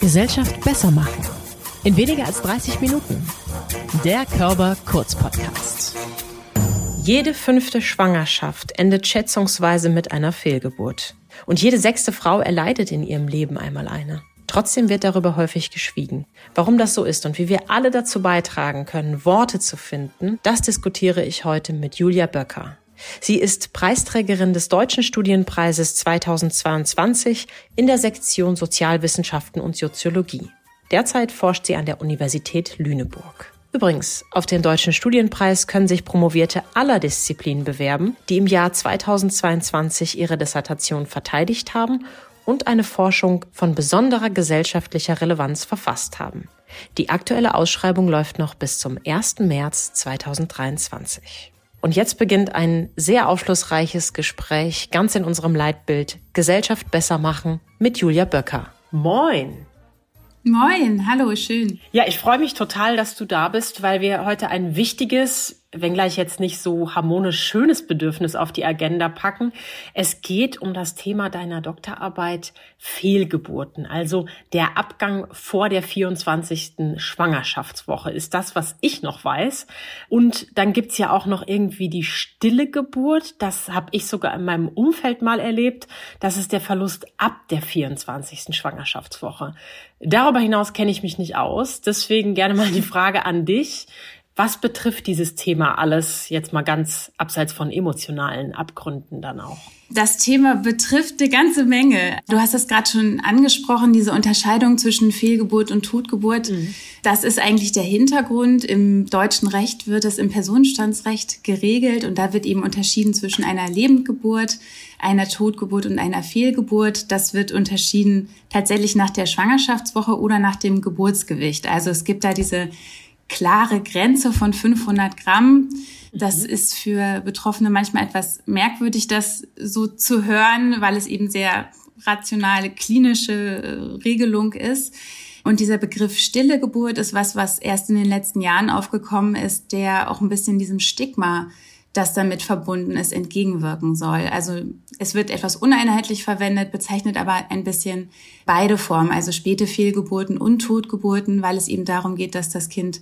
Gesellschaft besser machen. In weniger als 30 Minuten. Der Körper Kurz Podcast. Jede fünfte Schwangerschaft endet schätzungsweise mit einer Fehlgeburt. Und jede sechste Frau erleidet in ihrem Leben einmal eine. Trotzdem wird darüber häufig geschwiegen. Warum das so ist und wie wir alle dazu beitragen können, Worte zu finden, das diskutiere ich heute mit Julia Böcker. Sie ist Preisträgerin des Deutschen Studienpreises 2022 in der Sektion Sozialwissenschaften und Soziologie. Derzeit forscht sie an der Universität Lüneburg. Übrigens, auf den Deutschen Studienpreis können sich Promovierte aller Disziplinen bewerben, die im Jahr 2022 ihre Dissertation verteidigt haben und eine Forschung von besonderer gesellschaftlicher Relevanz verfasst haben. Die aktuelle Ausschreibung läuft noch bis zum 1. März 2023. Und jetzt beginnt ein sehr aufschlussreiches Gespräch ganz in unserem Leitbild Gesellschaft besser machen mit Julia Böcker. Moin! Moin, hallo, schön. Ja, ich freue mich total, dass du da bist, weil wir heute ein wichtiges, wenngleich jetzt nicht so harmonisch schönes Bedürfnis auf die Agenda packen. Es geht um das Thema deiner Doktorarbeit Fehlgeburten, also der Abgang vor der 24. Schwangerschaftswoche ist das, was ich noch weiß. Und dann gibt's ja auch noch irgendwie die stille Geburt. Das habe ich sogar in meinem Umfeld mal erlebt. Das ist der Verlust ab der 24. Schwangerschaftswoche. Darüber hinaus kenne ich mich nicht aus. Deswegen gerne mal die Frage an dich. Was betrifft dieses Thema alles jetzt mal ganz abseits von emotionalen Abgründen dann auch? Das Thema betrifft eine ganze Menge. Du hast es gerade schon angesprochen, diese Unterscheidung zwischen Fehlgeburt und Totgeburt. Mhm. Das ist eigentlich der Hintergrund. Im deutschen Recht wird es im Personenstandsrecht geregelt und da wird eben unterschieden zwischen einer Lebendgeburt, einer Totgeburt und einer Fehlgeburt. Das wird unterschieden tatsächlich nach der Schwangerschaftswoche oder nach dem Geburtsgewicht. Also es gibt da diese klare Grenze von 500 Gramm. Das mhm. ist für Betroffene manchmal etwas merkwürdig, das so zu hören, weil es eben sehr rationale, klinische äh, Regelung ist. Und dieser Begriff stille Geburt ist was, was erst in den letzten Jahren aufgekommen ist, der auch ein bisschen diesem Stigma, das damit verbunden ist, entgegenwirken soll. Also es wird etwas uneinheitlich verwendet, bezeichnet aber ein bisschen beide Formen, also späte Fehlgeburten und Totgeburten, weil es eben darum geht, dass das Kind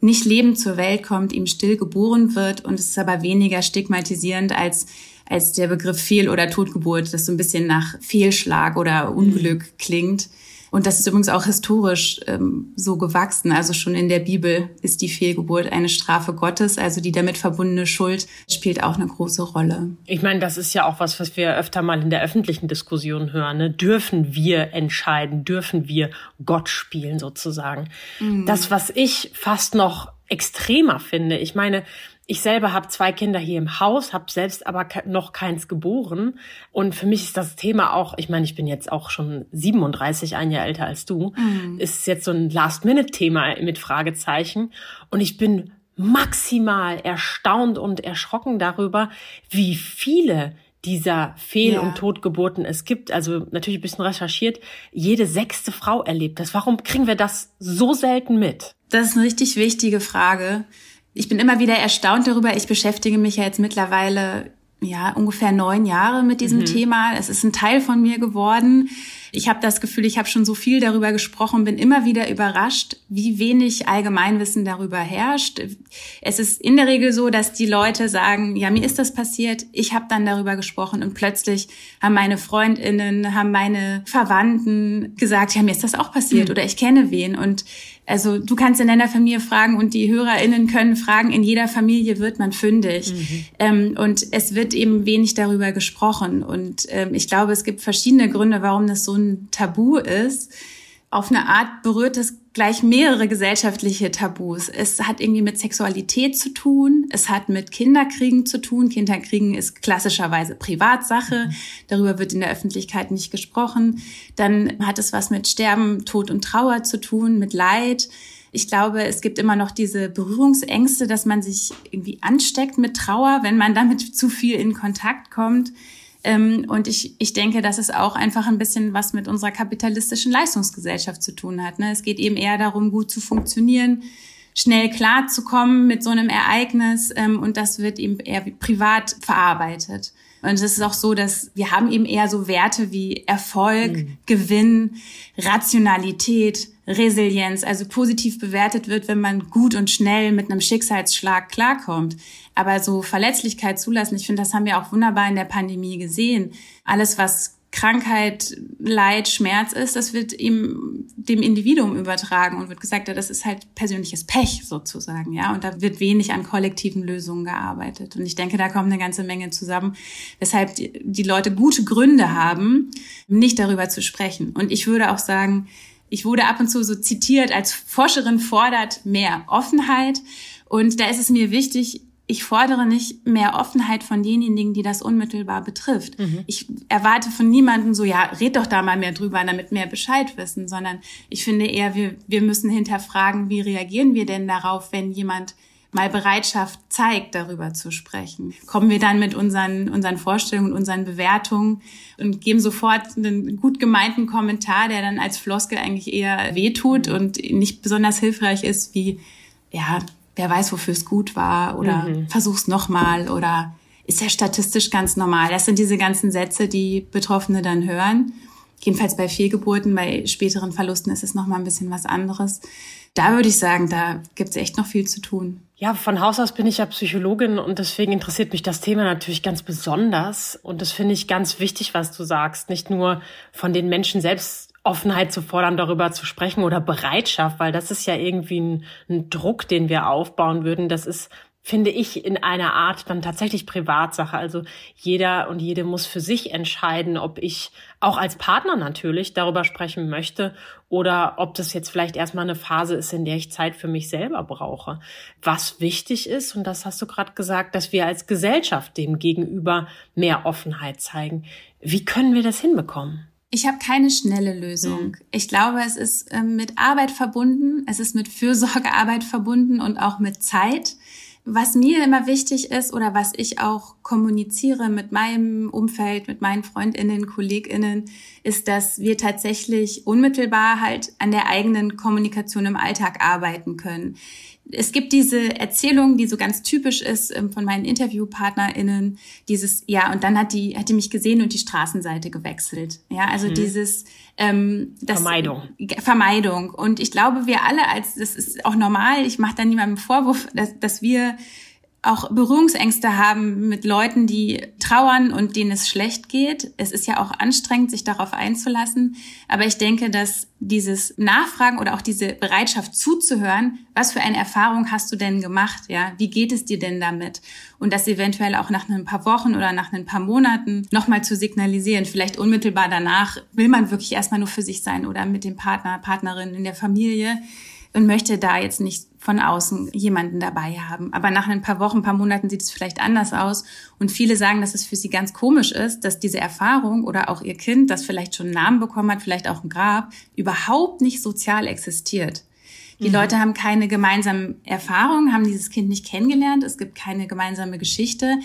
nicht lebend zur Welt kommt, ihm still geboren wird und es ist aber weniger stigmatisierend als als der Begriff Fehl- oder Totgeburt, das so ein bisschen nach Fehlschlag oder Unglück mhm. klingt. Und das ist übrigens auch historisch ähm, so gewachsen. Also schon in der Bibel ist die Fehlgeburt eine Strafe Gottes. Also die damit verbundene Schuld spielt auch eine große Rolle. Ich meine, das ist ja auch was, was wir öfter mal in der öffentlichen Diskussion hören. Ne? Dürfen wir entscheiden? Dürfen wir Gott spielen sozusagen? Mhm. Das, was ich fast noch extremer finde. Ich meine, ich selber habe zwei Kinder hier im Haus, habe selbst aber noch keins geboren. Und für mich ist das Thema auch, ich meine, ich bin jetzt auch schon 37, ein Jahr älter als du, mhm. ist jetzt so ein Last-Minute-Thema mit Fragezeichen. Und ich bin maximal erstaunt und erschrocken darüber, wie viele dieser Fehl- ja. und Totgeburten es gibt. Also natürlich ein bisschen recherchiert. Jede sechste Frau erlebt das. Warum kriegen wir das so selten mit? Das ist eine richtig wichtige Frage ich bin immer wieder erstaunt darüber. Ich beschäftige mich ja jetzt mittlerweile ja ungefähr neun Jahre mit diesem mhm. Thema. Es ist ein Teil von mir geworden. Ich habe das Gefühl, ich habe schon so viel darüber gesprochen, bin immer wieder überrascht, wie wenig Allgemeinwissen darüber herrscht. Es ist in der Regel so, dass die Leute sagen, ja, mir ist das passiert, ich habe dann darüber gesprochen und plötzlich haben meine Freundinnen, haben meine Verwandten gesagt, ja, mir ist das auch passiert mhm. oder ich kenne wen und also du kannst in deiner Familie fragen und die HörerInnen können fragen, in jeder Familie wird man fündig. Mhm. Ähm, und es wird eben wenig darüber gesprochen. Und ähm, ich glaube, es gibt verschiedene Gründe, warum das so ein Tabu ist. Auf eine Art berührt es gleich mehrere gesellschaftliche Tabus. Es hat irgendwie mit Sexualität zu tun, es hat mit Kinderkriegen zu tun. Kinderkriegen ist klassischerweise Privatsache, mhm. darüber wird in der Öffentlichkeit nicht gesprochen. Dann hat es was mit Sterben, Tod und Trauer zu tun, mit Leid. Ich glaube, es gibt immer noch diese Berührungsängste, dass man sich irgendwie ansteckt mit Trauer, wenn man damit zu viel in Kontakt kommt. Ähm, und ich, ich denke, dass es auch einfach ein bisschen was mit unserer kapitalistischen Leistungsgesellschaft zu tun hat. Ne? Es geht eben eher darum, gut zu funktionieren, schnell klarzukommen mit so einem Ereignis ähm, und das wird eben eher privat verarbeitet. Und es ist auch so, dass wir haben eben eher so Werte wie Erfolg, mhm. Gewinn, Rationalität, Resilienz, also positiv bewertet wird, wenn man gut und schnell mit einem Schicksalsschlag klarkommt. Aber so Verletzlichkeit zulassen, ich finde, das haben wir auch wunderbar in der Pandemie gesehen. Alles, was Krankheit, Leid, Schmerz ist, das wird ihm dem Individuum übertragen und wird gesagt, ja, das ist halt persönliches Pech sozusagen, ja. Und da wird wenig an kollektiven Lösungen gearbeitet. Und ich denke, da kommt eine ganze Menge zusammen, weshalb die Leute gute Gründe haben, nicht darüber zu sprechen. Und ich würde auch sagen, ich wurde ab und zu so zitiert als Forscherin fordert mehr Offenheit. Und da ist es mir wichtig, ich fordere nicht mehr Offenheit von denjenigen, die das unmittelbar betrifft. Mhm. Ich erwarte von niemandem so, ja, red doch da mal mehr drüber, damit mehr Bescheid wissen, sondern ich finde eher, wir, wir müssen hinterfragen, wie reagieren wir denn darauf, wenn jemand mal Bereitschaft zeigt, darüber zu sprechen. Kommen wir dann mit unseren, unseren Vorstellungen, unseren Bewertungen und geben sofort einen gut gemeinten Kommentar, der dann als Floskel eigentlich eher wehtut und nicht besonders hilfreich ist, wie, ja, wer weiß, wofür es gut war oder mhm. versuch's nochmal oder ist ja statistisch ganz normal. Das sind diese ganzen Sätze, die Betroffene dann hören. Jedenfalls bei Fehlgeburten, bei späteren Verlusten ist es nochmal ein bisschen was anderes. Da würde ich sagen, da gibt es echt noch viel zu tun. Ja, von Haus aus bin ich ja Psychologin und deswegen interessiert mich das Thema natürlich ganz besonders. Und das finde ich ganz wichtig, was du sagst. Nicht nur von den Menschen selbst Offenheit zu fordern, darüber zu sprechen oder Bereitschaft, weil das ist ja irgendwie ein, ein Druck, den wir aufbauen würden. Das ist finde ich, in einer Art dann tatsächlich Privatsache. Also jeder und jede muss für sich entscheiden, ob ich auch als Partner natürlich darüber sprechen möchte oder ob das jetzt vielleicht erstmal eine Phase ist, in der ich Zeit für mich selber brauche. Was wichtig ist, und das hast du gerade gesagt, dass wir als Gesellschaft dem gegenüber mehr Offenheit zeigen. Wie können wir das hinbekommen? Ich habe keine schnelle Lösung. Mhm. Ich glaube, es ist ähm, mit Arbeit verbunden, es ist mit Fürsorgearbeit verbunden und auch mit Zeit. Was mir immer wichtig ist oder was ich auch kommuniziere mit meinem Umfeld, mit meinen Freundinnen, Kolleginnen, ist, dass wir tatsächlich unmittelbar halt an der eigenen Kommunikation im Alltag arbeiten können es gibt diese Erzählung, die so ganz typisch ist ähm, von meinen InterviewpartnerInnen, dieses, ja, und dann hat die, hat die mich gesehen und die Straßenseite gewechselt. Ja, also mhm. dieses, ähm, das, Vermeidung. Vermeidung. Und ich glaube, wir alle als, das ist auch normal, ich mache da niemandem Vorwurf, dass, dass wir auch Berührungsängste haben mit Leuten, die trauern und denen es schlecht geht. Es ist ja auch anstrengend, sich darauf einzulassen. Aber ich denke, dass dieses Nachfragen oder auch diese Bereitschaft zuzuhören, was für eine Erfahrung hast du denn gemacht? Ja, wie geht es dir denn damit? Und das eventuell auch nach ein paar Wochen oder nach ein paar Monaten nochmal zu signalisieren. Vielleicht unmittelbar danach will man wirklich erstmal nur für sich sein oder mit dem Partner, Partnerin in der Familie und möchte da jetzt nicht von außen jemanden dabei haben. Aber nach ein paar Wochen, ein paar Monaten sieht es vielleicht anders aus. Und viele sagen, dass es für sie ganz komisch ist, dass diese Erfahrung oder auch ihr Kind, das vielleicht schon einen Namen bekommen hat, vielleicht auch ein Grab, überhaupt nicht sozial existiert. Die mhm. Leute haben keine gemeinsamen Erfahrungen, haben dieses Kind nicht kennengelernt. Es gibt keine gemeinsame Geschichte.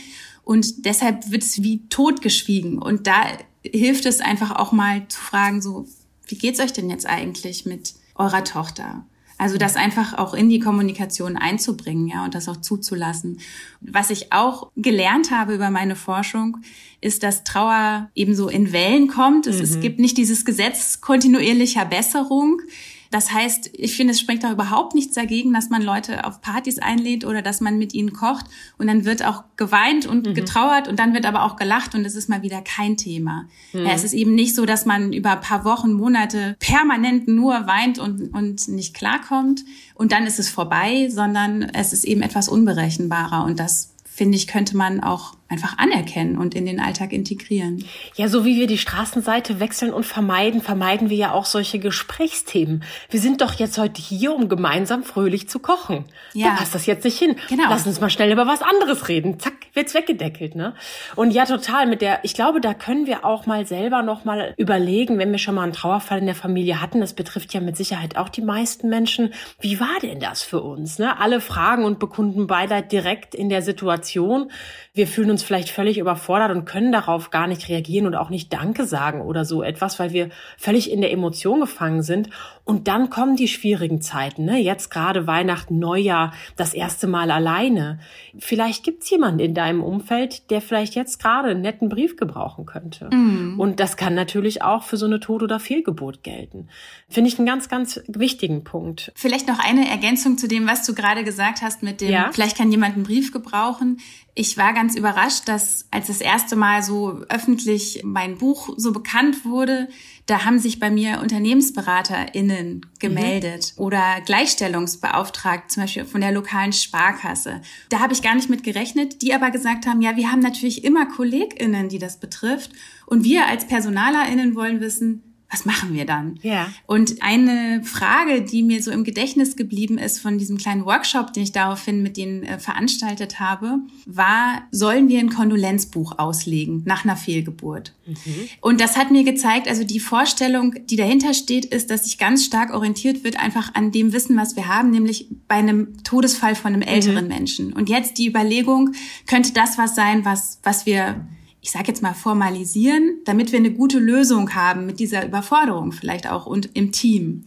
Und deshalb wird es wie totgeschwiegen. Und da hilft es einfach auch mal zu fragen, so, wie geht's euch denn jetzt eigentlich mit eurer Tochter? Also das einfach auch in die Kommunikation einzubringen, ja, und das auch zuzulassen. Was ich auch gelernt habe über meine Forschung, ist, dass Trauer ebenso in Wellen kommt. Es, mhm. es gibt nicht dieses Gesetz kontinuierlicher Besserung. Das heißt, ich finde, es springt auch überhaupt nichts dagegen, dass man Leute auf Partys einlädt oder dass man mit ihnen kocht und dann wird auch geweint und mhm. getrauert und dann wird aber auch gelacht und es ist mal wieder kein Thema. Mhm. Ja, es ist eben nicht so, dass man über ein paar Wochen, Monate permanent nur weint und, und nicht klarkommt und dann ist es vorbei, sondern es ist eben etwas unberechenbarer und das finde ich, könnte man auch einfach anerkennen und in den Alltag integrieren. Ja, so wie wir die Straßenseite wechseln und vermeiden, vermeiden wir ja auch solche Gesprächsthemen. Wir sind doch jetzt heute hier, um gemeinsam fröhlich zu kochen. Ja. Da passt das jetzt nicht hin. Genau. Lass uns mal schnell über was anderes reden. Zack, wird's weggedeckelt, ne? Und ja, total mit der, ich glaube, da können wir auch mal selber noch mal überlegen, wenn wir schon mal einen Trauerfall in der Familie hatten, das betrifft ja mit Sicherheit auch die meisten Menschen. Wie war denn das für uns, ne? Alle fragen und bekunden Beileid direkt in der Situation. Wir fühlen uns uns vielleicht völlig überfordert und können darauf gar nicht reagieren und auch nicht Danke sagen oder so etwas, weil wir völlig in der Emotion gefangen sind. Und dann kommen die schwierigen Zeiten, ne? Jetzt gerade Weihnachten, Neujahr, das erste Mal alleine. Vielleicht gibt's jemanden in deinem Umfeld, der vielleicht jetzt gerade einen netten Brief gebrauchen könnte. Mhm. Und das kann natürlich auch für so eine Tod- oder Fehlgeburt gelten. Finde ich einen ganz, ganz wichtigen Punkt. Vielleicht noch eine Ergänzung zu dem, was du gerade gesagt hast mit dem, ja? vielleicht kann jemand einen Brief gebrauchen. Ich war ganz überrascht, dass als das erste Mal so öffentlich mein Buch so bekannt wurde, da haben sich bei mir UnternehmensberaterInnen gemeldet mhm. oder Gleichstellungsbeauftragt, zum Beispiel von der lokalen Sparkasse. Da habe ich gar nicht mit gerechnet, die aber gesagt haben, ja, wir haben natürlich immer KollegInnen, die das betrifft. Und wir als PersonalerInnen wollen wissen, was machen wir dann? Ja. Und eine Frage, die mir so im Gedächtnis geblieben ist von diesem kleinen Workshop, den ich daraufhin mit denen äh, veranstaltet habe, war, sollen wir ein Kondolenzbuch auslegen nach einer Fehlgeburt? Mhm. Und das hat mir gezeigt, also die Vorstellung, die dahinter steht, ist, dass sich ganz stark orientiert wird einfach an dem Wissen, was wir haben, nämlich bei einem Todesfall von einem älteren mhm. Menschen. Und jetzt die Überlegung, könnte das was sein, was, was wir ich sage jetzt mal, formalisieren, damit wir eine gute Lösung haben mit dieser Überforderung vielleicht auch und im Team.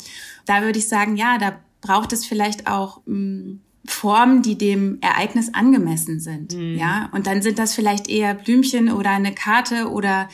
Da würde ich sagen, ja, da braucht es vielleicht auch mh, hm, Formen, die dem Ereignis angemessen sind. Mhm. Ja, und dann sind das vielleicht eher Blümchen oder eine Karte oder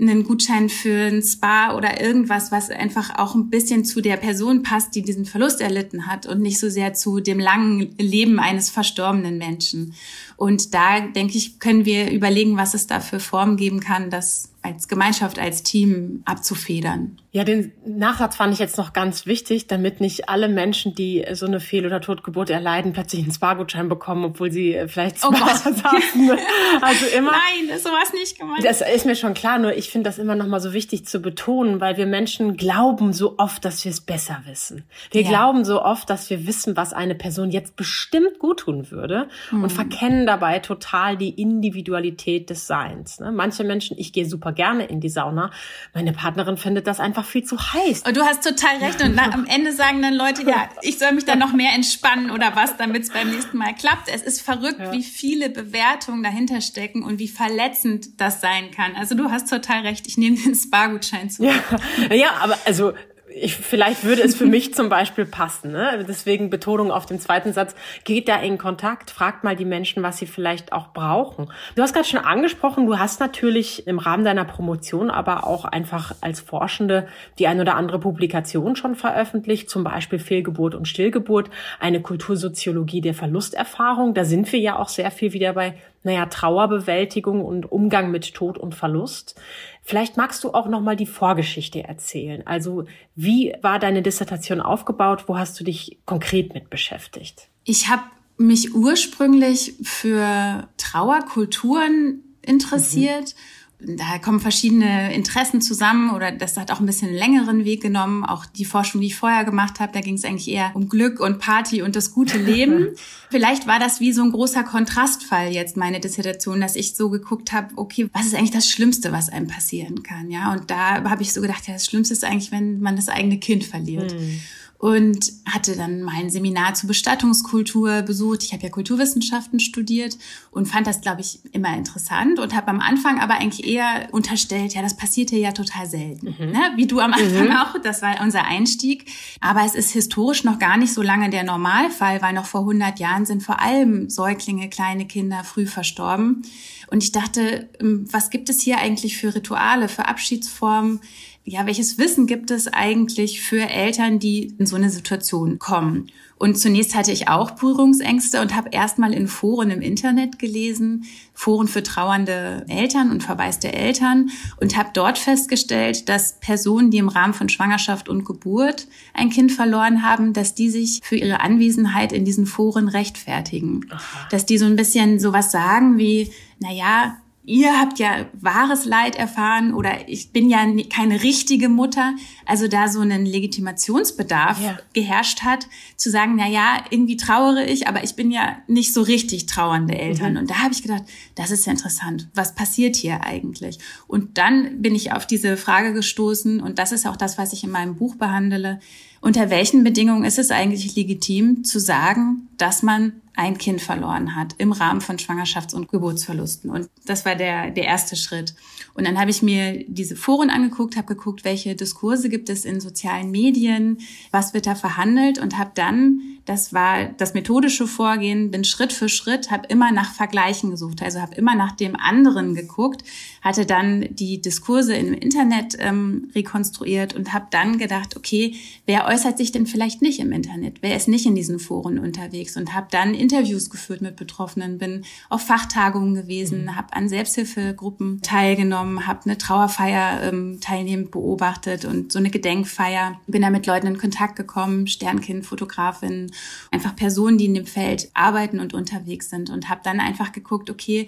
einen Gutschein für ein Spa oder irgendwas, was einfach auch ein bisschen zu der Person passt, die diesen Verlust erlitten hat und nicht so sehr zu dem langen Leben eines verstorbenen Menschen. Und da, denke ich, können wir überlegen, was es da für Formen geben kann, das als Gemeinschaft, als Team abzufedern. Ja, den Nachsatz fand ich jetzt noch ganz wichtig, damit nicht alle Menschen, die so eine Fehl- oder Totgeburt erleiden, plötzlich einen Spargutschein bekommen, obwohl sie vielleicht Spa oh hatten. Also immer. Nein, sowas nicht gemeint. Das ist mir schon klar, nur ich finde das immer noch mal so wichtig zu betonen, weil wir Menschen glauben so oft, dass wir es besser wissen. Wir ja. glauben so oft, dass wir wissen, was eine Person jetzt bestimmt gut tun würde mhm. und verkennen dabei total die Individualität des Seins. Ne? Manche Menschen, ich gehe super gerne in die Sauna. Meine Partnerin findet das einfach viel zu heiß. Und du hast total recht. Und am Ende sagen dann Leute, ja, ich soll mich dann noch mehr entspannen oder was, damit es beim nächsten Mal klappt. Es ist verrückt, ja. wie viele Bewertungen dahinter stecken und wie verletzend das sein kann. Also du hast total recht. Ich nehme den Spargutschein zu. Ja, ja aber also ich, vielleicht würde es für mich zum Beispiel passen. Ne? Deswegen Betonung auf dem zweiten Satz. Geht da in Kontakt, fragt mal die Menschen, was sie vielleicht auch brauchen. Du hast gerade schon angesprochen, du hast natürlich im Rahmen deiner Promotion, aber auch einfach als Forschende die ein oder andere Publikation schon veröffentlicht, zum Beispiel Fehlgeburt und Stillgeburt, eine Kultursoziologie der Verlusterfahrung. Da sind wir ja auch sehr viel wieder bei naja, Trauerbewältigung und Umgang mit Tod und Verlust. Vielleicht magst du auch noch mal die Vorgeschichte erzählen. Also, wie war deine Dissertation aufgebaut? Wo hast du dich konkret mit beschäftigt? Ich habe mich ursprünglich für Trauerkulturen interessiert. Mhm da kommen verschiedene Interessen zusammen oder das hat auch ein bisschen einen längeren Weg genommen. Auch die Forschung, die ich vorher gemacht habe, da ging es eigentlich eher um Glück und Party und das gute Leben. Vielleicht war das wie so ein großer Kontrastfall jetzt meine Dissertation, dass ich so geguckt habe, okay, was ist eigentlich das Schlimmste, was einem passieren kann? Ja, und da habe ich so gedacht, ja, das Schlimmste ist eigentlich, wenn man das eigene Kind verliert. Hm und hatte dann mal ein Seminar zur Bestattungskultur besucht. Ich habe ja Kulturwissenschaften studiert und fand das, glaube ich, immer interessant und habe am Anfang aber eigentlich eher unterstellt, ja, das passiert hier ja total selten. Mhm. Ne? Wie du am Anfang mhm. auch, das war unser Einstieg. Aber es ist historisch noch gar nicht so lange der Normalfall, weil noch vor 100 Jahren sind vor allem Säuglinge, kleine Kinder früh verstorben. Und ich dachte, ähm, was gibt es hier eigentlich für Rituale, für Abschiedsformen? Ja, welches Wissen gibt es eigentlich für Eltern, die in so eine Situation kommen? Und zunächst hatte ich auch Berührungsängste und habe erstmal in Foren im Internet gelesen, Foren für trauernde Eltern und verwaiste Eltern und habe dort festgestellt, dass Personen, die im Rahmen von Schwangerschaft und Geburt ein Kind verloren haben, dass die sich für ihre Anwesenheit in diesen Foren rechtfertigen. Aha. Dass die so ein bisschen sowas sagen wie, na ja, ihr habt ja wahres Leid erfahren oder ich bin ja keine richtige Mutter. Also da so einen Legitimationsbedarf ja. geherrscht hat, zu sagen, na ja, irgendwie trauere ich, aber ich bin ja nicht so richtig trauernde Eltern. Mhm. Und da habe ich gedacht, das ist ja interessant. Was passiert hier eigentlich? Und dann bin ich auf diese Frage gestoßen und das ist auch das, was ich in meinem Buch behandle. Unter welchen Bedingungen ist es eigentlich legitim zu sagen, dass man ein Kind verloren hat im Rahmen von Schwangerschafts- und Geburtsverlusten. Und das war der, der erste Schritt. Und dann habe ich mir diese Foren angeguckt, habe geguckt, welche Diskurse gibt es in sozialen Medien, was wird da verhandelt und habe dann, das war das methodische Vorgehen, bin Schritt für Schritt, habe immer nach Vergleichen gesucht, also habe immer nach dem anderen geguckt, hatte dann die Diskurse im Internet ähm, rekonstruiert und habe dann gedacht, okay, wer äußert sich denn vielleicht nicht im Internet? Wer ist nicht in diesen Foren unterwegs? Und habe dann Interviews geführt mit Betroffenen, bin auf Fachtagungen gewesen, mhm. habe an Selbsthilfegruppen teilgenommen, habe eine Trauerfeier ähm, teilnehmend beobachtet und so eine Gedenkfeier. Bin da mit Leuten in Kontakt gekommen, Sternkind, Fotografin, einfach Personen, die in dem Feld arbeiten und unterwegs sind und habe dann einfach geguckt, okay,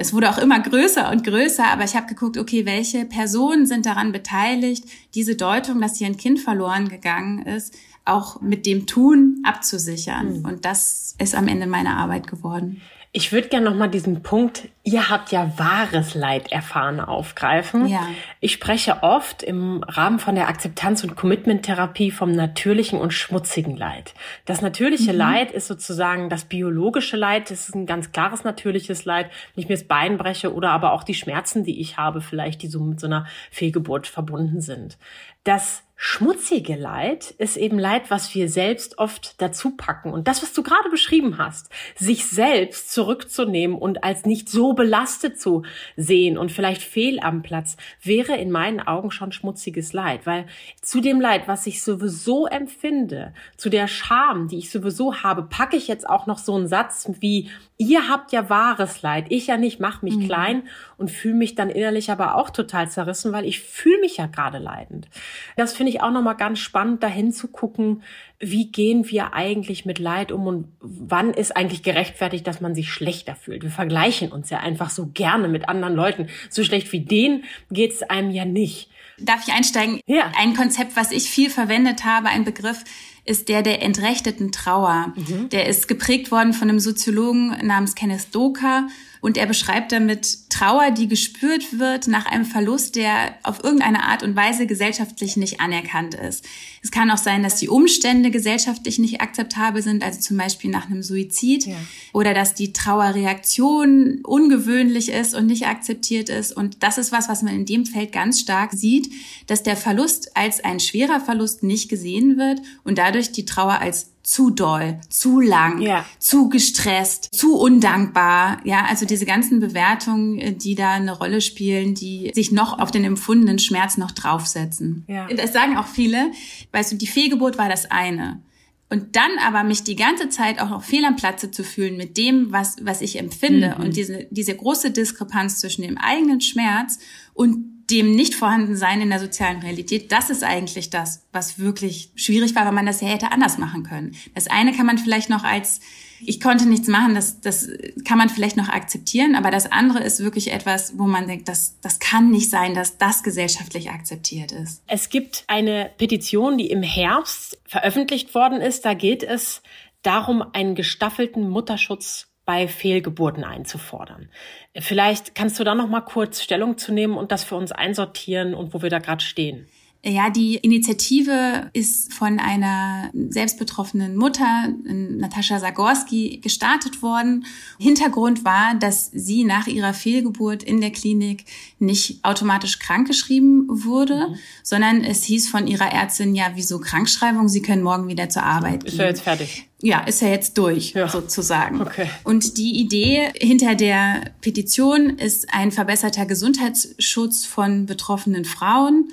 es wurde auch immer größer und größer, aber ich habe geguckt, okay, welche Personen sind daran beteiligt, diese Deutung, dass hier ein Kind verloren gegangen ist, auch mit dem Tun abzusichern. Mhm. Und das ist am Ende meine Arbeit geworden. Ich würde gerne nochmal diesen Punkt, ihr habt ja wahres Leid erfahren, aufgreifen. Ja. Ich spreche oft im Rahmen von der Akzeptanz- und Commitment-Therapie vom natürlichen und schmutzigen Leid. Das natürliche mhm. Leid ist sozusagen das biologische Leid. Das ist ein ganz klares natürliches Leid, wenn ich mir das Bein breche oder aber auch die Schmerzen, die ich habe, vielleicht, die so mit so einer Fehlgeburt verbunden sind. Das schmutzige Leid ist eben Leid, was wir selbst oft dazu packen. Und das, was du gerade beschrieben hast, sich selbst zurückzunehmen und als nicht so belastet zu sehen und vielleicht fehl am Platz, wäre in meinen Augen schon schmutziges Leid. Weil zu dem Leid, was ich sowieso empfinde, zu der Scham, die ich sowieso habe, packe ich jetzt auch noch so einen Satz wie, ihr habt ja wahres Leid, ich ja nicht, mach mich mhm. klein und fühle mich dann innerlich aber auch total zerrissen, weil ich fühle mich ja gerade leidend. Das finde ich auch nochmal ganz spannend, dahin zu gucken, wie gehen wir eigentlich mit Leid um und wann ist eigentlich gerechtfertigt, dass man sich schlechter fühlt. Wir vergleichen uns ja einfach so gerne mit anderen Leuten. So schlecht wie denen geht's einem ja nicht. Darf ich einsteigen? Ja. Ein Konzept, was ich viel verwendet habe, ein Begriff, ist der der entrechteten Trauer. Mhm. Der ist geprägt worden von einem Soziologen namens Kenneth Doka und er beschreibt damit Trauer, die gespürt wird nach einem Verlust, der auf irgendeine Art und Weise gesellschaftlich nicht anerkannt ist. Es kann auch sein, dass die Umstände gesellschaftlich nicht akzeptabel sind, also zum Beispiel nach einem Suizid, ja. oder dass die Trauerreaktion ungewöhnlich ist und nicht akzeptiert ist. Und das ist was, was man in dem Feld ganz stark sieht, dass der Verlust als ein schwerer Verlust nicht gesehen wird und dadurch die Trauer als zu doll, zu lang, ja. zu gestresst, zu undankbar. Ja, also diese ganzen Bewertungen, äh, die da eine Rolle spielen, die sich noch auf den empfundenen Schmerz noch draufsetzen. Ja. Das sagen auch viele. Weißt du, die Fehlgeburt war das eine. Und dann aber mich die ganze Zeit auch noch fehl am Platze zu fühlen mit dem, was, was ich empfinde mhm. und diese, diese große Diskrepanz zwischen dem eigenen Schmerz und dem nicht vorhanden sein in der sozialen Realität, das ist eigentlich das, was wirklich schwierig war, weil man das ja hätte anders machen können. Das eine kann man vielleicht noch als ich konnte nichts machen, das, das kann man vielleicht noch akzeptieren, aber das andere ist wirklich etwas, wo man denkt, das, das kann nicht sein, dass das gesellschaftlich akzeptiert ist. Es gibt eine Petition, die im Herbst veröffentlicht worden ist. Da geht es darum, einen gestaffelten Mutterschutz bei Fehlgeburten einzufordern. Vielleicht kannst du da noch mal kurz Stellung zu nehmen und das für uns einsortieren und wo wir da gerade stehen. Ja, die Initiative ist von einer selbstbetroffenen Mutter, Natascha Zagorski, gestartet worden. Hintergrund war, dass sie nach ihrer Fehlgeburt in der Klinik nicht automatisch krankgeschrieben wurde, mhm. sondern es hieß von ihrer Ärztin, ja, wieso Krankschreibung? Sie können morgen wieder zur Arbeit gehen. Ist ja jetzt fertig. Ja, ist ja jetzt durch, ja. sozusagen. Okay. Und die Idee hinter der Petition ist ein verbesserter Gesundheitsschutz von betroffenen Frauen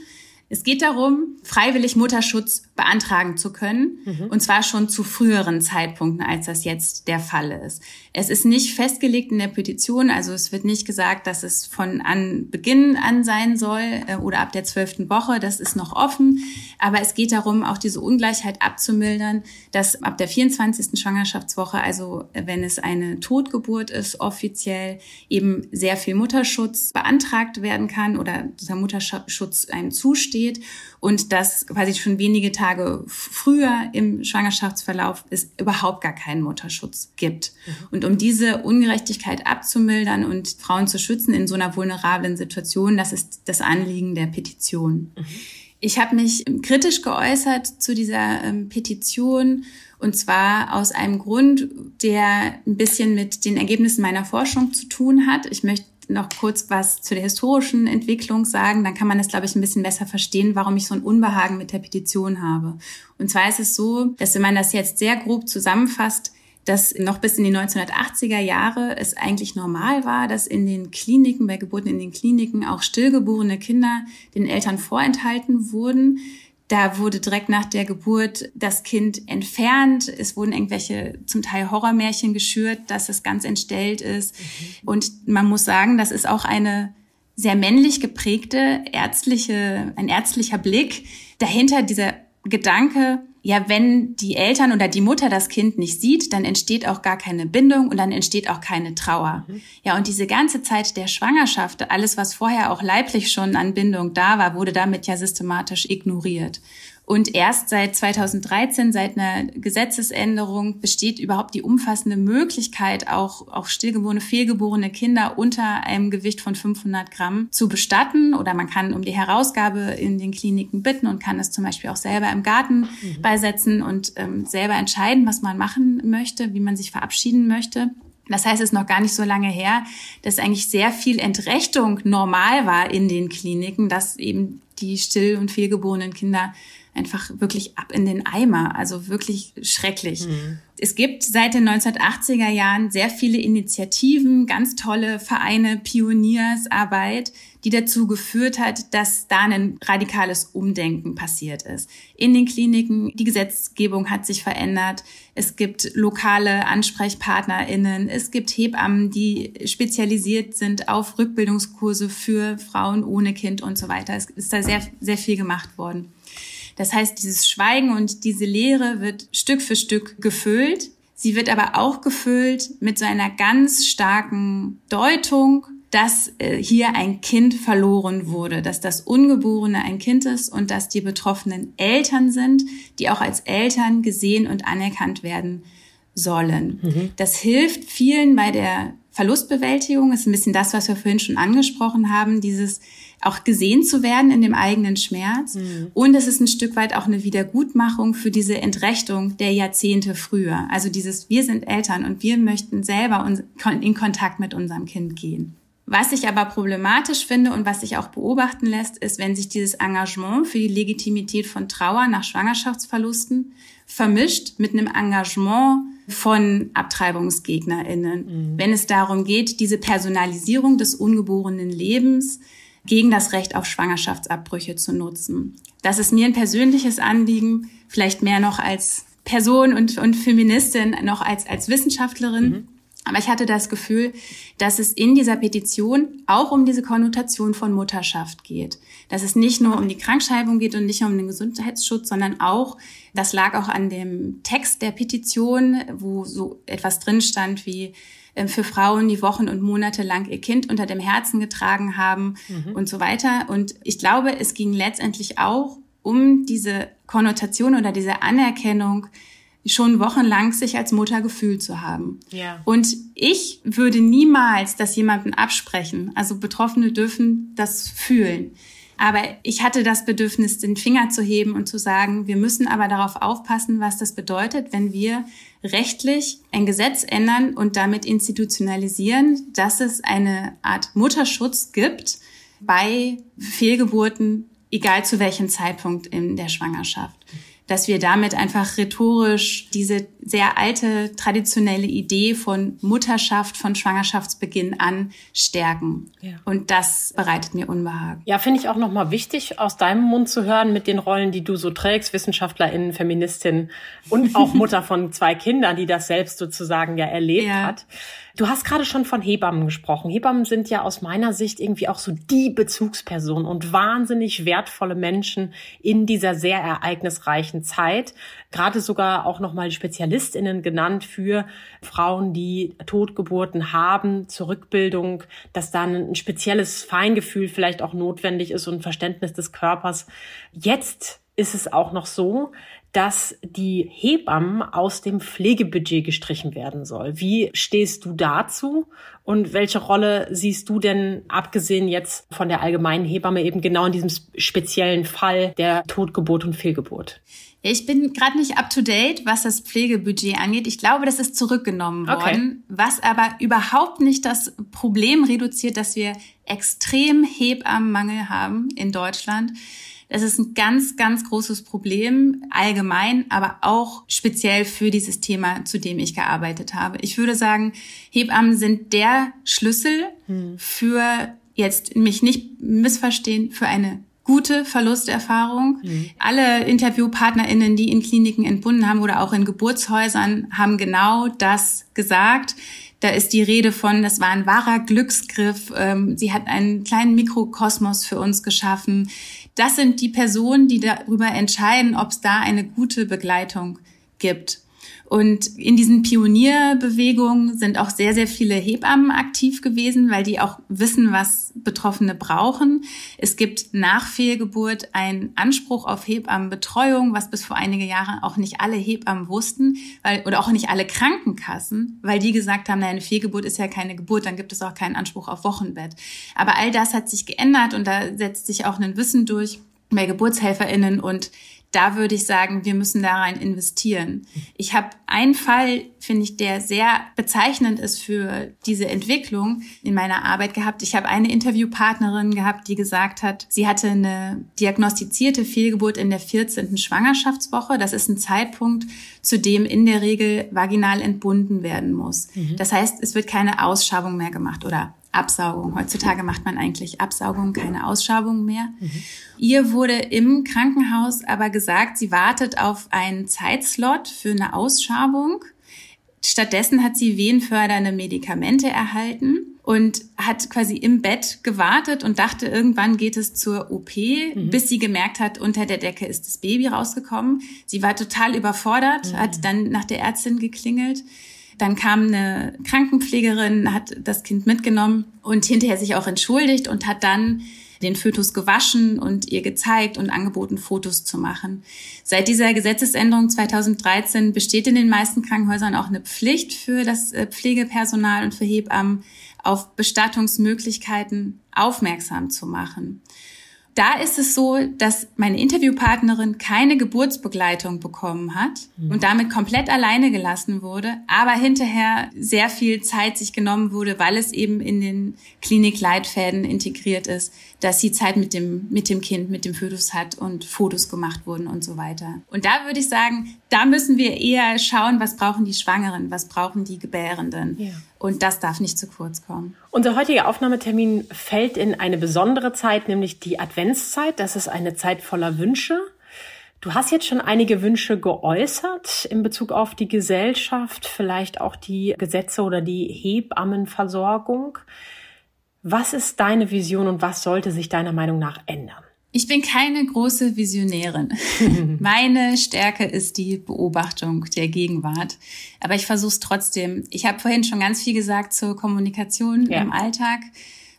es geht darum, freiwillig Mutterschutz beantragen zu können. Mhm. Und zwar schon zu früheren Zeitpunkten, als das jetzt der Fall ist. Es ist nicht festgelegt in der Petition, also es wird nicht gesagt, dass es von an Beginn an sein soll äh, oder ab der zwölften Woche. Das ist noch offen. Aber es geht darum, auch diese Ungleichheit abzumildern, dass ab der 24. Schwangerschaftswoche, also wenn es eine Totgeburt ist, offiziell eben sehr viel Mutterschutz beantragt werden kann oder dieser Mutterschutz einem zusteht und dass quasi schon wenige Tage früher im Schwangerschaftsverlauf es überhaupt gar keinen Mutterschutz gibt. Mhm. Und um diese Ungerechtigkeit abzumildern und Frauen zu schützen in so einer vulnerablen Situation, das ist das Anliegen der Petition. Mhm. Ich habe mich kritisch geäußert zu dieser ähm, Petition und zwar aus einem Grund, der ein bisschen mit den Ergebnissen meiner Forschung zu tun hat. Ich möchte noch kurz was zu der historischen Entwicklung sagen, dann kann man das, glaube ich, ein bisschen besser verstehen, warum ich so ein Unbehagen mit der Petition habe. Und zwar ist es so, dass wenn man das jetzt sehr grob zusammenfasst, dass noch bis in die 1980er Jahre es eigentlich normal war, dass in den Kliniken, bei Geburten in den Kliniken auch stillgeborene Kinder den Eltern vorenthalten wurden. Da wurde direkt nach der Geburt das Kind entfernt. Es wurden irgendwelche zum Teil Horrormärchen geschürt, dass es ganz entstellt ist. Mhm. Und man muss sagen, das ist auch eine sehr männlich geprägte ärztliche, ein ärztlicher Blick. Dahinter dieser Gedanke, ja, wenn die Eltern oder die Mutter das Kind nicht sieht, dann entsteht auch gar keine Bindung und dann entsteht auch keine Trauer. Mhm. Ja, und diese ganze Zeit der Schwangerschaft, alles, was vorher auch leiblich schon an Bindung da war, wurde damit ja systematisch ignoriert. Und erst seit 2013, seit einer Gesetzesänderung, besteht überhaupt die umfassende Möglichkeit, auch, auch stillgeborene, fehlgeborene Kinder unter einem Gewicht von 500 Gramm zu bestatten. Oder man kann um die Herausgabe in den Kliniken bitten und kann es zum Beispiel auch selber im Garten mhm. beisetzen und ähm, selber entscheiden, was man machen möchte, wie man sich verabschieden möchte. Das heißt, es ist noch gar nicht so lange her, dass eigentlich sehr viel Entrechtung normal war in den Kliniken, dass eben die still- und fehlgeborenen Kinder einfach wirklich ab in den Eimer. Also wirklich schrecklich. Mhm. Es gibt seit den 1980er Jahren sehr viele Initiativen, ganz tolle Vereine, Pioniersarbeit, die dazu geführt hat, dass da ein radikales Umdenken passiert ist. In den Kliniken, die Gesetzgebung hat sich verändert. Es gibt lokale AnsprechpartnerInnen. Es gibt Hebammen, die spezialisiert sind auf Rückbildungskurse für Frauen ohne Kind und so weiter. Es ist da sehr, sehr viel gemacht worden. Das heißt, dieses Schweigen und diese Leere wird Stück für Stück gefüllt. Sie wird aber auch gefüllt mit so einer ganz starken Deutung, dass äh, hier ein Kind verloren wurde, dass das Ungeborene ein Kind ist und dass die betroffenen Eltern sind, die auch als Eltern gesehen und anerkannt werden sollen. Mhm. Das hilft vielen bei der Verlustbewältigung. Das ist ein bisschen das, was wir vorhin schon angesprochen haben, dieses auch gesehen zu werden in dem eigenen Schmerz. Mhm. Und es ist ein Stück weit auch eine Wiedergutmachung für diese Entrechtung der Jahrzehnte früher. Also dieses, wir sind Eltern und wir möchten selber in Kontakt mit unserem Kind gehen. Was ich aber problematisch finde und was sich auch beobachten lässt, ist, wenn sich dieses Engagement für die Legitimität von Trauer nach Schwangerschaftsverlusten vermischt mit einem Engagement von AbtreibungsgegnerInnen. Mhm. Wenn es darum geht, diese Personalisierung des ungeborenen Lebens gegen das Recht auf Schwangerschaftsabbrüche zu nutzen. Das ist mir ein persönliches Anliegen, vielleicht mehr noch als Person und, und Feministin, noch als, als Wissenschaftlerin. Mhm. Aber ich hatte das Gefühl, dass es in dieser Petition auch um diese Konnotation von Mutterschaft geht. Dass es nicht nur um die Krankschreibung geht und nicht nur um den Gesundheitsschutz, sondern auch, das lag auch an dem Text der Petition, wo so etwas drin stand wie, für Frauen, die Wochen und Monate lang ihr Kind unter dem Herzen getragen haben mhm. und so weiter. Und ich glaube, es ging letztendlich auch um diese Konnotation oder diese Anerkennung, schon wochenlang sich als Mutter gefühlt zu haben. Ja. Und ich würde niemals das jemandem absprechen. Also Betroffene dürfen das fühlen. Aber ich hatte das Bedürfnis, den Finger zu heben und zu sagen, wir müssen aber darauf aufpassen, was das bedeutet, wenn wir rechtlich ein Gesetz ändern und damit institutionalisieren, dass es eine Art Mutterschutz gibt bei Fehlgeburten, egal zu welchem Zeitpunkt in der Schwangerschaft dass wir damit einfach rhetorisch diese sehr alte traditionelle Idee von Mutterschaft von Schwangerschaftsbeginn an stärken. Ja. Und das bereitet mir Unbehagen. Ja, finde ich auch nochmal wichtig, aus deinem Mund zu hören mit den Rollen, die du so trägst, Wissenschaftlerin, Feministin und auch Mutter von zwei Kindern, die das selbst sozusagen ja erlebt ja. hat. Du hast gerade schon von Hebammen gesprochen. Hebammen sind ja aus meiner Sicht irgendwie auch so die Bezugsperson und wahnsinnig wertvolle Menschen in dieser sehr ereignisreichen Zeit. Gerade sogar auch nochmal Spezialistinnen genannt für Frauen, die Totgeburten haben, zur Rückbildung, dass dann ein spezielles Feingefühl vielleicht auch notwendig ist und Verständnis des Körpers. Jetzt ist es auch noch so, dass die Hebammen aus dem Pflegebudget gestrichen werden soll. Wie stehst du dazu und welche Rolle siehst du denn, abgesehen jetzt von der allgemeinen Hebamme, eben genau in diesem speziellen Fall der Totgeburt und Fehlgeburt? Ich bin gerade nicht up to date, was das Pflegebudget angeht. Ich glaube, das ist zurückgenommen worden, okay. was aber überhaupt nicht das Problem reduziert, dass wir extrem Hebammenmangel haben in Deutschland. Das ist ein ganz, ganz großes Problem allgemein, aber auch speziell für dieses Thema, zu dem ich gearbeitet habe. Ich würde sagen, Hebammen sind der Schlüssel hm. für jetzt mich nicht missverstehen, für eine gute Verlusterfahrung. Mhm. Alle InterviewpartnerInnen, die in Kliniken entbunden haben oder auch in Geburtshäusern, haben genau das gesagt. Da ist die Rede von, das war ein wahrer Glücksgriff. Ähm, sie hat einen kleinen Mikrokosmos für uns geschaffen. Das sind die Personen, die darüber entscheiden, ob es da eine gute Begleitung gibt. Und in diesen Pionierbewegungen sind auch sehr, sehr viele Hebammen aktiv gewesen, weil die auch wissen, was Betroffene brauchen. Es gibt nach Fehlgeburt einen Anspruch auf Hebammenbetreuung, was bis vor einige Jahre auch nicht alle Hebammen wussten, weil, oder auch nicht alle Krankenkassen, weil die gesagt haben, naja, eine Fehlgeburt ist ja keine Geburt, dann gibt es auch keinen Anspruch auf Wochenbett. Aber all das hat sich geändert und da setzt sich auch ein Wissen durch bei GeburtshelferInnen und da würde ich sagen, wir müssen da rein investieren. Ich habe einen Fall, finde ich, der sehr bezeichnend ist für diese Entwicklung in meiner Arbeit gehabt. Ich habe eine Interviewpartnerin gehabt, die gesagt hat, sie hatte eine diagnostizierte Fehlgeburt in der 14. Schwangerschaftswoche. Das ist ein Zeitpunkt, zu dem in der Regel vaginal entbunden werden muss. Mhm. Das heißt, es wird keine Ausschabung mehr gemacht oder Absaugung. Heutzutage macht man eigentlich Absaugung, keine Ausschabung mehr. Mhm. Ihr wurde im Krankenhaus aber gesagt, sie wartet auf einen Zeitslot für eine Ausschabung. Stattdessen hat sie wehenfördernde Medikamente erhalten und hat quasi im Bett gewartet und dachte, irgendwann geht es zur OP, mhm. bis sie gemerkt hat, unter der Decke ist das Baby rausgekommen. Sie war total überfordert, mhm. hat dann nach der Ärztin geklingelt dann kam eine Krankenpflegerin, hat das Kind mitgenommen und hinterher sich auch entschuldigt und hat dann den Fötus gewaschen und ihr gezeigt und angeboten, Fotos zu machen. Seit dieser Gesetzesänderung 2013 besteht in den meisten Krankenhäusern auch eine Pflicht für das äh, Pflegepersonal und für Hebammen, auf Bestattungsmöglichkeiten aufmerksam zu machen. Da ist es so, dass meine Interviewpartnerin keine Geburtsbegleitung bekommen hat mhm. und damit komplett alleine gelassen wurde, aber hinterher sehr viel Zeit sich genommen wurde, weil es eben in den Klinikleitfäden integriert ist, dass sie Zeit mit dem, mit dem Kind, mit dem Fötus hat und Fotos gemacht wurden und so weiter. Und da würde ich sagen, da müssen wir eher schauen, was brauchen die Schwangeren, was brauchen die Gebärenden. Ja. Und das darf nicht zu kurz kommen. Unser heutiger Aufnahmetermin fällt in eine besondere Zeit, nämlich die Adventszeit. Das ist eine Zeit voller Wünsche. Du hast jetzt schon einige Wünsche geäußert in Bezug auf die Gesellschaft, vielleicht auch die Gesetze oder die Hebammenversorgung. Was ist deine Vision und was sollte sich deiner Meinung nach ändern? Ich bin keine große Visionärin. Meine Stärke ist die Beobachtung der Gegenwart. Aber ich versuche es trotzdem. Ich habe vorhin schon ganz viel gesagt zur Kommunikation ja. im Alltag.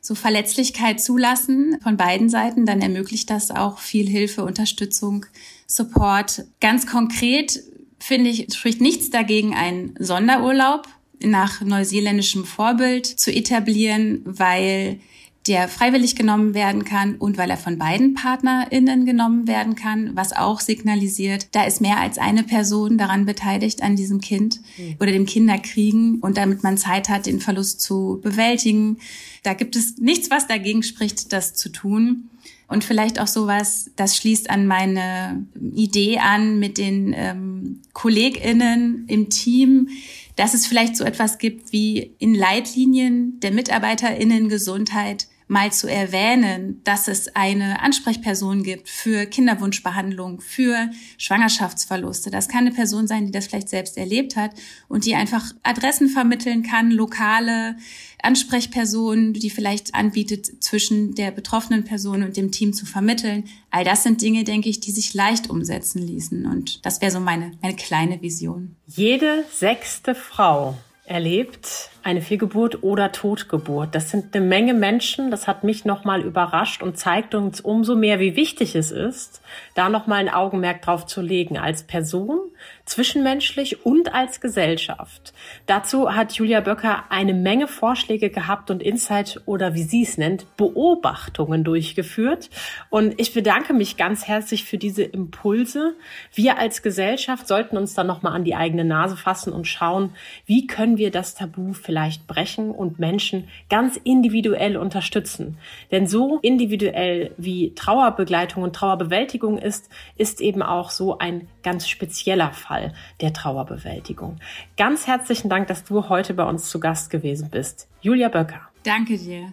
So Verletzlichkeit zulassen von beiden Seiten, dann ermöglicht das auch viel Hilfe, Unterstützung, Support. Ganz konkret finde ich, spricht nichts dagegen, einen Sonderurlaub nach neuseeländischem Vorbild zu etablieren, weil der freiwillig genommen werden kann und weil er von beiden PartnerInnen genommen werden kann, was auch signalisiert, da ist mehr als eine Person daran beteiligt an diesem Kind mhm. oder dem Kinderkriegen und damit man Zeit hat, den Verlust zu bewältigen. Da gibt es nichts, was dagegen spricht, das zu tun. Und vielleicht auch sowas, das schließt an meine Idee an mit den ähm, KollegInnen im Team, dass es vielleicht so etwas gibt wie in Leitlinien der MitarbeiterInnen Gesundheit mal zu erwähnen, dass es eine Ansprechperson gibt für Kinderwunschbehandlung, für Schwangerschaftsverluste. Das kann eine Person sein, die das vielleicht selbst erlebt hat und die einfach Adressen vermitteln kann, lokale Ansprechpersonen, die vielleicht anbietet, zwischen der betroffenen Person und dem Team zu vermitteln. All das sind Dinge, denke ich, die sich leicht umsetzen ließen. Und das wäre so meine, meine kleine Vision. Jede sechste Frau erlebt, eine Fehlgeburt oder Totgeburt. Das sind eine Menge Menschen. Das hat mich nochmal überrascht und zeigt uns umso mehr, wie wichtig es ist, da nochmal ein Augenmerk drauf zu legen als Person, zwischenmenschlich und als Gesellschaft. Dazu hat Julia Böcker eine Menge Vorschläge gehabt und Insight oder wie sie es nennt, Beobachtungen durchgeführt. Und ich bedanke mich ganz herzlich für diese Impulse. Wir als Gesellschaft sollten uns dann nochmal an die eigene Nase fassen und schauen, wie können wir das Tabu vielleicht brechen und Menschen ganz individuell unterstützen. Denn so individuell wie Trauerbegleitung und Trauerbewältigung ist, ist eben auch so ein ganz spezieller Fall der Trauerbewältigung. Ganz herzlichen Dank, dass du heute bei uns zu Gast gewesen bist. Julia Böcker. Danke dir.